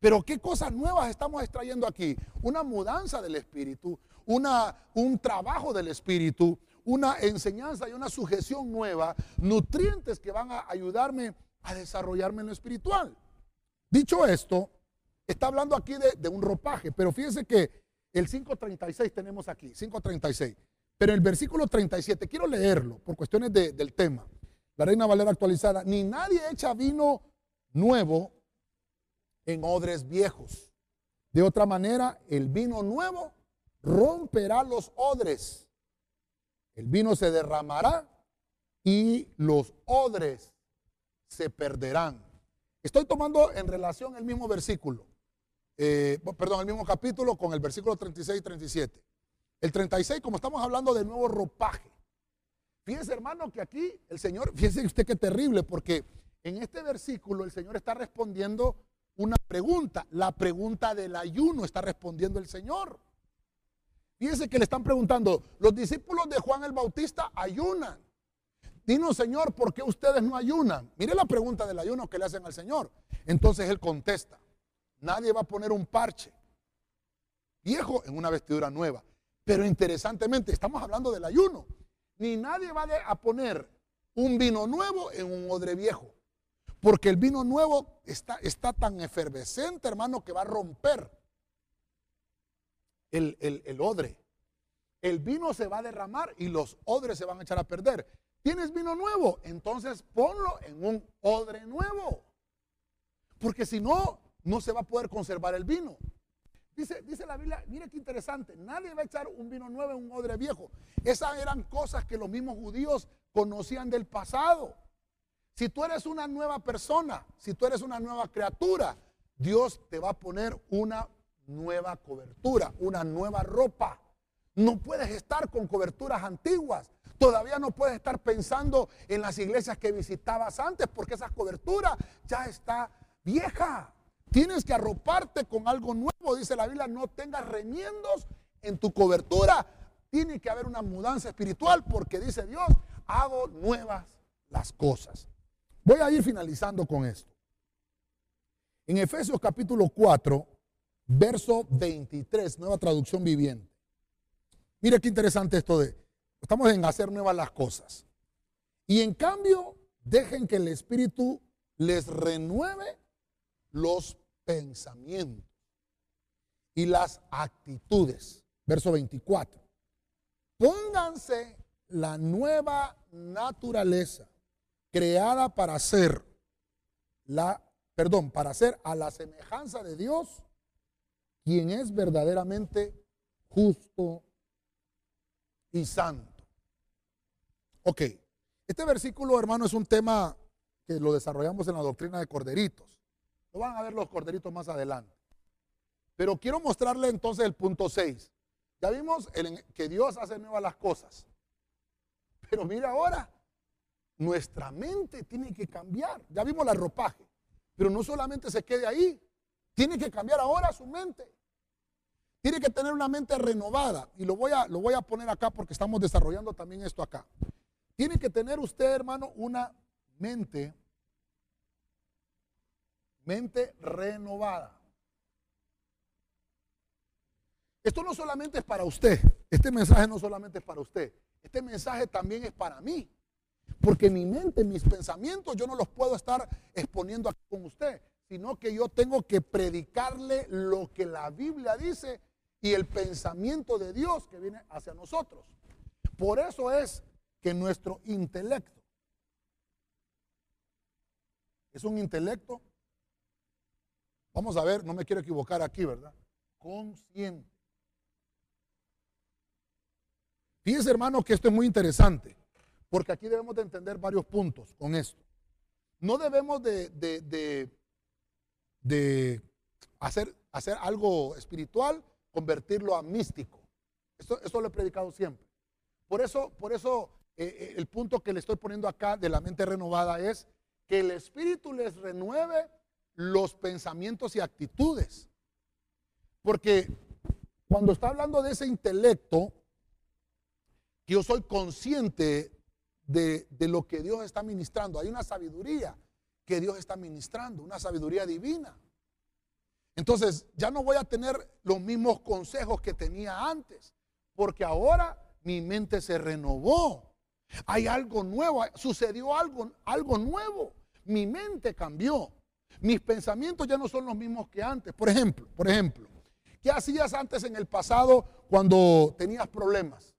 Pero qué cosas nuevas estamos extrayendo aquí. Una mudanza del espíritu, una, un trabajo del espíritu, una enseñanza y una sujeción nueva, nutrientes que van a ayudarme a desarrollarme en lo espiritual. Dicho esto, está hablando aquí de, de un ropaje, pero fíjense que el 5.36 tenemos aquí, 5.36. Pero el versículo 37, quiero leerlo por cuestiones del tema. La Reina Valera actualizada, ni nadie echa vino nuevo en odres viejos. De otra manera, el vino nuevo romperá los odres. El vino se derramará y los odres se perderán. Estoy tomando en relación el mismo versículo, eh, perdón, el mismo capítulo con el versículo 36 y 37. El 36, como estamos hablando de nuevo ropaje. Fíjense, hermano, que aquí el Señor, fíjense usted qué terrible, porque en este versículo el Señor está respondiendo una pregunta. La pregunta del ayuno está respondiendo el Señor. Fíjense que le están preguntando, los discípulos de Juan el Bautista ayunan. Dinos, Señor, ¿por qué ustedes no ayunan? Mire la pregunta del ayuno que le hacen al Señor. Entonces Él contesta, nadie va a poner un parche viejo en una vestidura nueva. Pero interesantemente, estamos hablando del ayuno. Ni nadie va a poner un vino nuevo en un odre viejo. Porque el vino nuevo está, está tan efervescente, hermano, que va a romper el, el odre. El vino se va a derramar y los odres se van a echar a perder. ¿Tienes vino nuevo? Entonces ponlo en un odre nuevo. Porque si no, no se va a poder conservar el vino. Dice, dice la Biblia, mire qué interesante, nadie va a echar un vino nuevo en un odre viejo. Esas eran cosas que los mismos judíos conocían del pasado. Si tú eres una nueva persona, si tú eres una nueva criatura, Dios te va a poner una nueva cobertura, una nueva ropa. No puedes estar con coberturas antiguas. Todavía no puedes estar pensando en las iglesias que visitabas antes porque esa cobertura ya está vieja. Tienes que arroparte con algo nuevo, dice la Biblia, no tengas remiendos en tu cobertura. Tiene que haber una mudanza espiritual porque dice Dios, hago nuevas las cosas. Voy a ir finalizando con esto. En Efesios capítulo 4, verso 23, nueva traducción viviente. Mire qué interesante esto de, estamos en hacer nuevas las cosas. Y en cambio, dejen que el Espíritu les renueve los pensamientos y las actitudes. Verso 24. Pónganse la nueva naturaleza creada para ser la, perdón, para ser a la semejanza de Dios, quien es verdaderamente justo y santo. Ok, este versículo, hermano, es un tema que lo desarrollamos en la doctrina de corderitos van a ver los corderitos más adelante. Pero quiero mostrarle entonces el punto 6. Ya vimos que Dios hace nuevas las cosas. Pero mira ahora, nuestra mente tiene que cambiar. Ya vimos la ropaje. Pero no solamente se quede ahí. Tiene que cambiar ahora su mente. Tiene que tener una mente renovada. Y lo voy a, lo voy a poner acá porque estamos desarrollando también esto acá. Tiene que tener usted, hermano, una mente mente renovada. Esto no solamente es para usted, este mensaje no solamente es para usted, este mensaje también es para mí. Porque mi mente, mis pensamientos, yo no los puedo estar exponiendo aquí con usted, sino que yo tengo que predicarle lo que la Biblia dice y el pensamiento de Dios que viene hacia nosotros. Por eso es que nuestro intelecto es un intelecto Vamos a ver, no me quiero equivocar aquí, ¿verdad? Consciente. Fíjense, hermano, que esto es muy interesante, porque aquí debemos de entender varios puntos con esto. No debemos de, de, hacer, hacer, algo espiritual, convertirlo a místico. Esto, lo he predicado siempre. Por eso, por eso eh, eh, el punto que le estoy poniendo acá de la mente renovada es que el Espíritu les renueve los pensamientos y actitudes. Porque cuando está hablando de ese intelecto, que yo soy consciente de, lo que Dios está ministrando, hay una sabiduría que Dios está ministrando, una sabiduría divina. Entonces ya no voy a tener los mismos consejos que tenía antes, porque ahora mi mente se renovó. Hay algo nuevo, sucedió algo, algo nuevo. Mi mente cambió. Mis pensamientos ya no son los mismos que antes. Por ejemplo, por ejemplo, ¿qué hacías antes en el pasado cuando tenías problemas?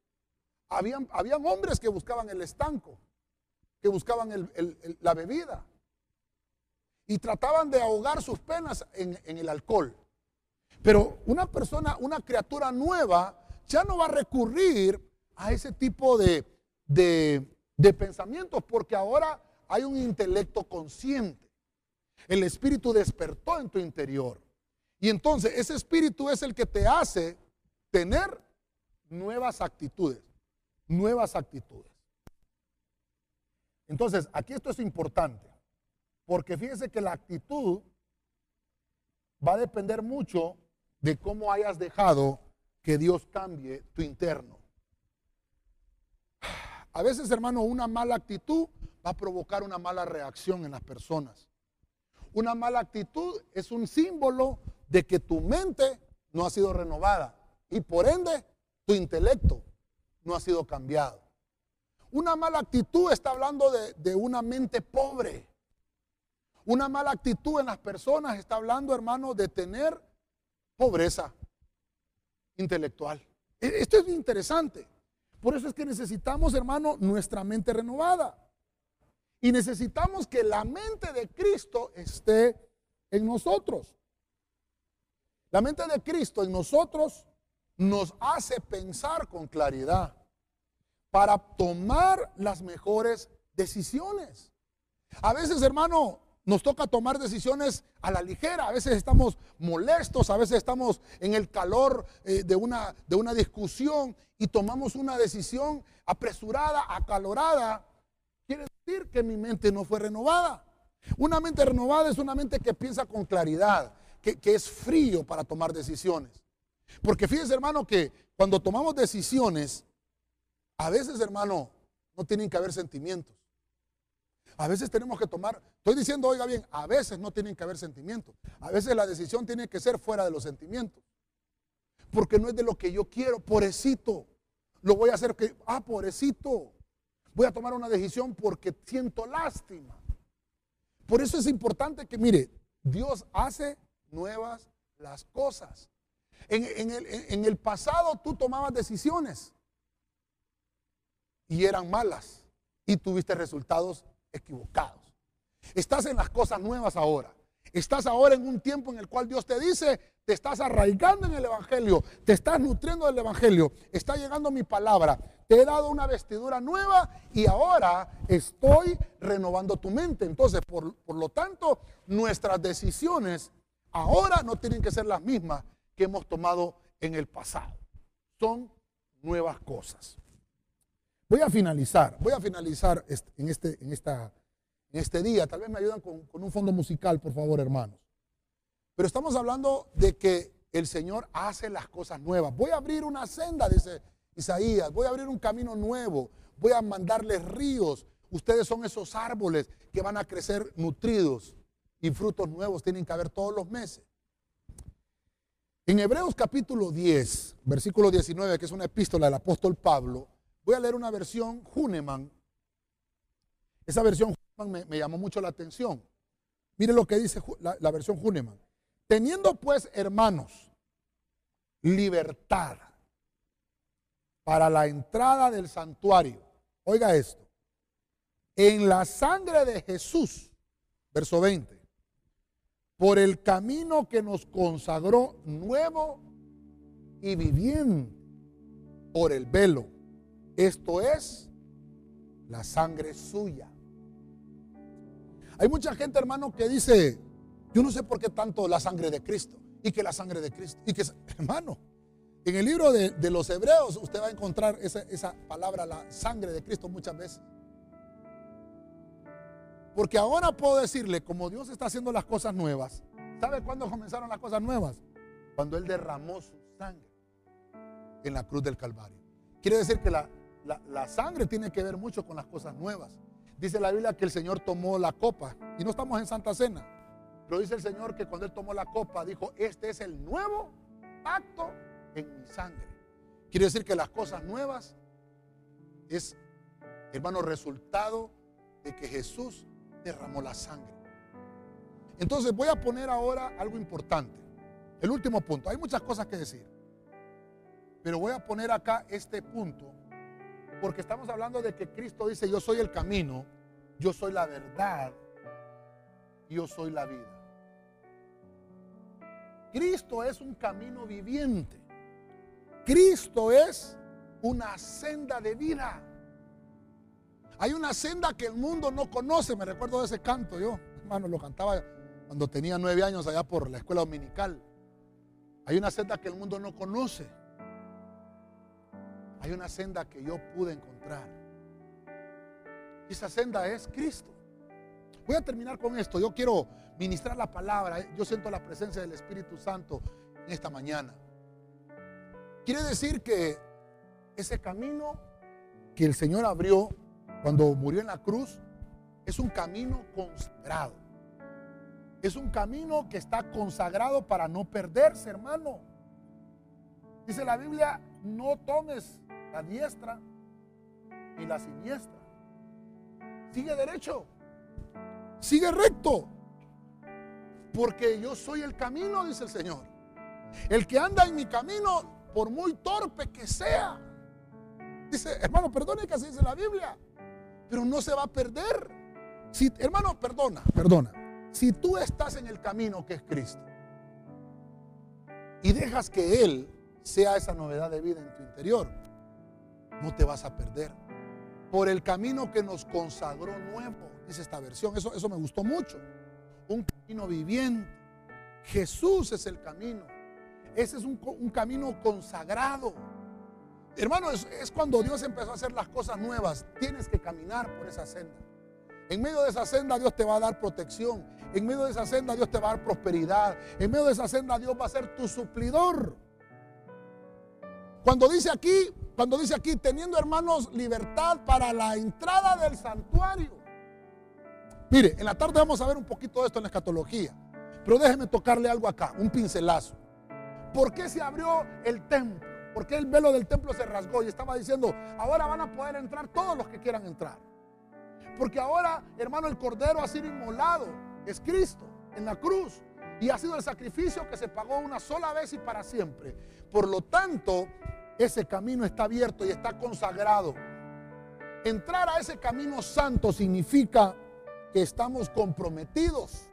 Habían, habían hombres que buscaban el estanco, que buscaban la bebida y trataban de ahogar sus penas en, el alcohol. Pero una persona, una criatura nueva, ya no va a recurrir a ese tipo de, de pensamientos porque ahora hay un intelecto consciente. El Espíritu despertó en tu interior. Y entonces ese Espíritu es el que te hace tener nuevas actitudes. Nuevas actitudes. Entonces, aquí esto es importante. Porque fíjese que la actitud va a depender mucho de cómo hayas dejado que Dios cambie tu interno. A veces, hermano, una mala actitud va a provocar una mala reacción en las personas. Una mala actitud es un símbolo de que tu mente no ha sido renovada y por ende tu intelecto no ha sido cambiado. Una mala actitud está hablando de, una mente pobre. Una mala actitud en las personas está hablando, hermano, de tener pobreza intelectual. E, esto es interesante. Por eso es que necesitamos, hermano, nuestra mente renovada. Y necesitamos que la mente de Cristo esté en nosotros. La mente de Cristo en nosotros nos hace pensar con claridad para tomar las mejores decisiones. A veces, hermano, nos toca tomar decisiones a la ligera, a veces estamos molestos, a veces estamos en el calor eh, de, una, de una discusión y tomamos una decisión apresurada, acalorada. Quiere decir que mi mente no fue renovada. Una mente renovada es una mente que piensa con claridad, que, que es frío para tomar decisiones. Porque fíjense, hermano, que cuando tomamos decisiones, a veces, hermano, no tienen que haber sentimientos. A veces tenemos que tomar, estoy diciendo, oiga bien, a veces no tienen que haber sentimientos. A veces la decisión tiene que ser fuera de los sentimientos. Porque no es de lo que yo quiero, pobrecito. Lo voy a hacer que, ah, pobrecito. Voy a tomar una decisión porque siento lástima. Por eso es importante que, mire, Dios hace nuevas las cosas. En, el, en el pasado tú tomabas decisiones y eran malas y tuviste resultados equivocados. Estás en las cosas nuevas ahora. Estás ahora en un tiempo en el cual Dios te dice, te estás arraigando en el Evangelio, te estás nutriendo del Evangelio, está llegando mi palabra, te he dado una vestidura nueva y ahora estoy renovando tu mente. Entonces, por, por lo tanto, nuestras decisiones ahora no tienen que ser las mismas que hemos tomado en el pasado. Son nuevas cosas. Voy a finalizar, voy a finalizar en este, en esta, en este día. Tal vez me ayudan con, con un fondo musical, por favor, hermanos. Pero estamos hablando de que el Señor hace las cosas nuevas. Voy a abrir una senda, dice Isaías. Voy a abrir un camino nuevo. Voy a mandarles ríos. Ustedes son esos árboles que van a crecer nutridos y frutos nuevos tienen que haber todos los meses. En Hebreos capítulo 10, versículo 19, que es una epístola del apóstol Pablo, Voy a leer una versión Huneman. Esa versión Huneman me, llamó mucho la atención. Mire lo que dice la, versión Huneman. Teniendo pues, hermanos, libertad para la entrada del santuario. Oiga esto. En la sangre de Jesús, verso 20, por el camino que nos consagró nuevo y viviendo por el velo esto es la sangre suya. Hay mucha gente, hermano, que dice, yo no sé por qué tanto la sangre de Cristo. Y que la sangre de Cristo. Y que, hermano, en el libro de, los Hebreos usted va a encontrar esa, esa palabra, la sangre de Cristo, muchas veces. Porque ahora puedo decirle, como Dios está haciendo las cosas nuevas, ¿sabe cuándo comenzaron las cosas nuevas? Cuando Él derramó su sangre en la cruz del Calvario. Quiere decir que la, la, sangre tiene que ver mucho con las cosas nuevas. Dice la Biblia que el Señor tomó la copa y no estamos en Santa Cena. Pero dice el Señor que cuando Él tomó la copa dijo, este es el nuevo acto en mi sangre. Quiere decir que las cosas nuevas es, hermano, resultado de que Jesús derramó la sangre. Entonces voy a poner ahora algo importante. El último punto. Hay muchas cosas que decir. Pero voy a poner acá este punto porque estamos hablando de que Cristo dice, yo soy el camino, yo soy la verdad, yo soy la vida. Cristo es un camino viviente. Cristo es una senda de vida. Hay una senda que el mundo no conoce. Me recuerdo de ese canto yo, hermano, lo cantaba cuando tenía nueve años allá por la escuela dominical. Hay una senda que el mundo no conoce. Hay una senda que yo pude encontrar. Y esa senda es Cristo. Voy a terminar con esto. Yo quiero ministrar la palabra. Yo siento la presencia del Espíritu Santo en esta mañana. Quiere decir que ese camino que el Señor abrió cuando murió en la cruz es un camino consagrado. Es un camino que está consagrado para no perderse, hermano. Dice la Biblia, no tomes la diestra y la siniestra. Sigue derecho, sigue recto, porque yo soy el camino, dice el Señor. El que anda en mi camino, por muy torpe que sea, dice, hermano, perdone que así dice la Biblia, pero no se va a perder. Si, hermano, perdona, perdona. Si tú estás en el camino que es Cristo, y dejas que Él sea esa novedad de vida en tu interior, no te vas a perder. Por el camino que nos consagró nuevo, dice esta versión, eso, eso me gustó mucho. Un camino viviente. Jesús es el camino. Ese es un, camino consagrado. Hermano, es cuando Dios empezó a hacer las cosas nuevas. Tienes que caminar por esa senda. En medio de esa senda Dios te va a dar protección. En medio de esa senda Dios te va a dar prosperidad. En medio de esa senda Dios va a ser tu suplidor. Cuando dice aquí, cuando dice aquí, teniendo hermanos libertad para la entrada del santuario. Mire, en la tarde vamos a ver un poquito de esto en la escatología. Pero déjeme tocarle algo acá, un pincelazo. ¿Por qué se abrió el templo? ¿Por qué el velo del templo se rasgó? Y estaba diciendo, ahora van a poder entrar todos los que quieran entrar. Porque ahora, hermano, el cordero ha sido inmolado. Es Cristo en la cruz. Y ha sido el sacrificio que se pagó una sola vez y para siempre. Por lo tanto, ese camino está abierto y está consagrado. Entrar a ese camino santo significa que estamos comprometidos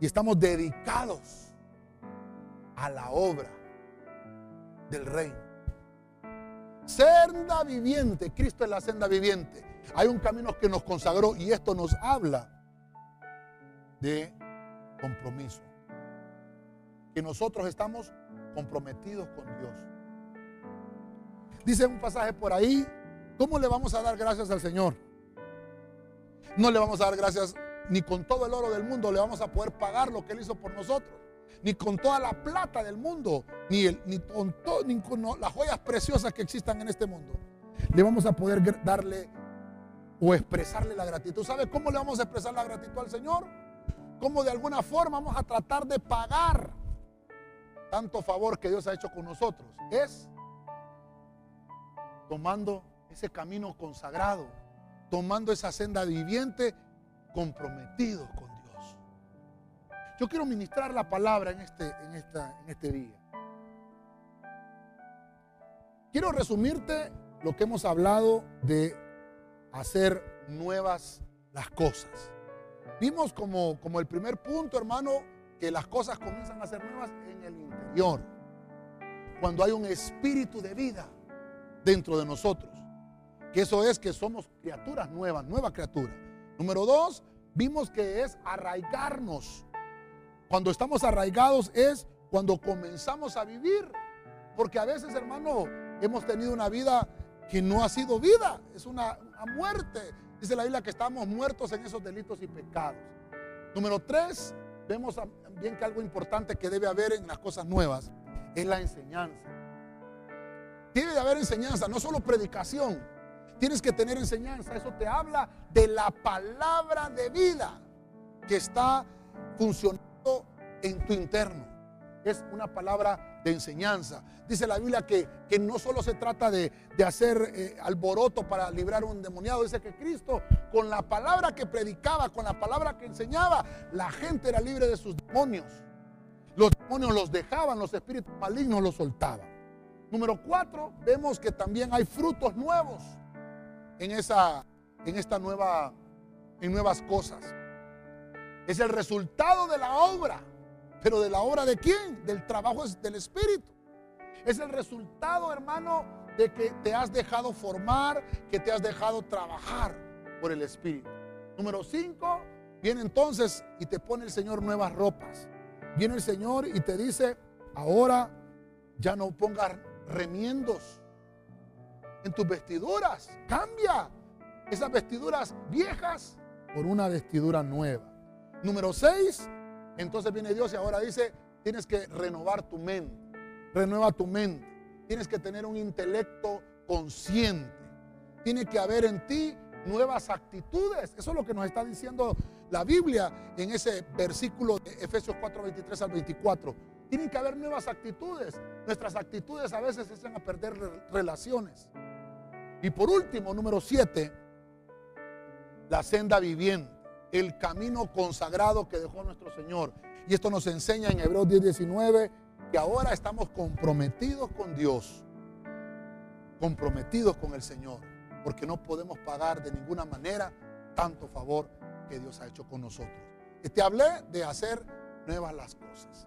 y estamos dedicados a la obra del reino. Senda viviente, Cristo es la senda viviente. Hay un camino que nos consagró y esto nos habla de compromiso. Que nosotros estamos comprometidos con Dios. Dice un pasaje por ahí, ¿cómo le vamos a dar gracias al Señor? No le vamos a dar gracias ni con todo el oro del mundo, le vamos a poder pagar lo que Él hizo por nosotros. Ni con toda la plata del mundo, ni, ni, con, ni con las joyas preciosas que existan en este mundo. Le vamos a poder darle o expresarle la gratitud. ¿Sabe cómo le vamos a expresar la gratitud al Señor? Cómo de alguna forma vamos a tratar de pagar tanto favor que Dios ha hecho con nosotros. Es tomando ese camino consagrado, tomando esa senda viviente, comprometido con Dios. Yo quiero ministrar la palabra en este, en esta, en este día. Quiero resumirte lo que hemos hablado de hacer nuevas las cosas. Vimos como, como el primer punto, hermano, que las cosas comienzan a ser nuevas en el interior. Cuando hay un espíritu de vida dentro de nosotros. Que eso es que somos criaturas nuevas, nueva criatura. Número dos, vimos que es arraigarnos. Cuando estamos arraigados es cuando comenzamos a vivir. Porque a veces, hermano, hemos tenido una vida que no ha sido vida, es una, muerte. Dice la Biblia que estamos muertos en esos delitos y pecados. Número tres, vemos también que algo importante que debe haber en las cosas nuevas es la enseñanza. Tiene de haber enseñanza, no solo predicación. Tienes que tener enseñanza. Eso te habla de la palabra de vida que está funcionando en tu interno. Es una palabra de enseñanza. Dice la Biblia que, que no solo se trata de, hacer eh, alboroto para librar un demoniado, dice que Cristo con la palabra que predicaba, con la palabra que enseñaba, la gente era libre de sus demonios. Los demonios los dejaban, los espíritus malignos los soltaban. Número cuatro, vemos que también hay frutos nuevos en, esa, en esta nueva, en nuevas cosas. Es el resultado de la obra pero de la obra de quién? Del trabajo del Espíritu. Es el resultado, hermano, de que te has dejado formar, que te has dejado trabajar por el Espíritu. Número 5, viene entonces y te pone el Señor nuevas ropas. Viene el Señor y te dice, ahora ya no pongas remiendos en tus vestiduras. Cambia esas vestiduras viejas por una vestidura nueva. Número 6, entonces viene Dios y ahora dice, tienes que renovar tu mente. Renueva tu mente. Tienes que tener un intelecto consciente. Tiene que haber en ti nuevas actitudes. Eso es lo que nos está diciendo la Biblia en ese versículo de Efesios 4, 23 al 24. Tienen que haber nuevas actitudes. Nuestras actitudes a veces echan a perder relaciones. Y por último, número 7, la senda viviente el camino consagrado que dejó nuestro Señor. Y esto nos enseña en Hebreos 10, 19 que ahora estamos comprometidos con Dios, comprometidos con el Señor, porque no podemos pagar de ninguna manera tanto favor que Dios ha hecho con nosotros. Te hablé de hacer nuevas las cosas.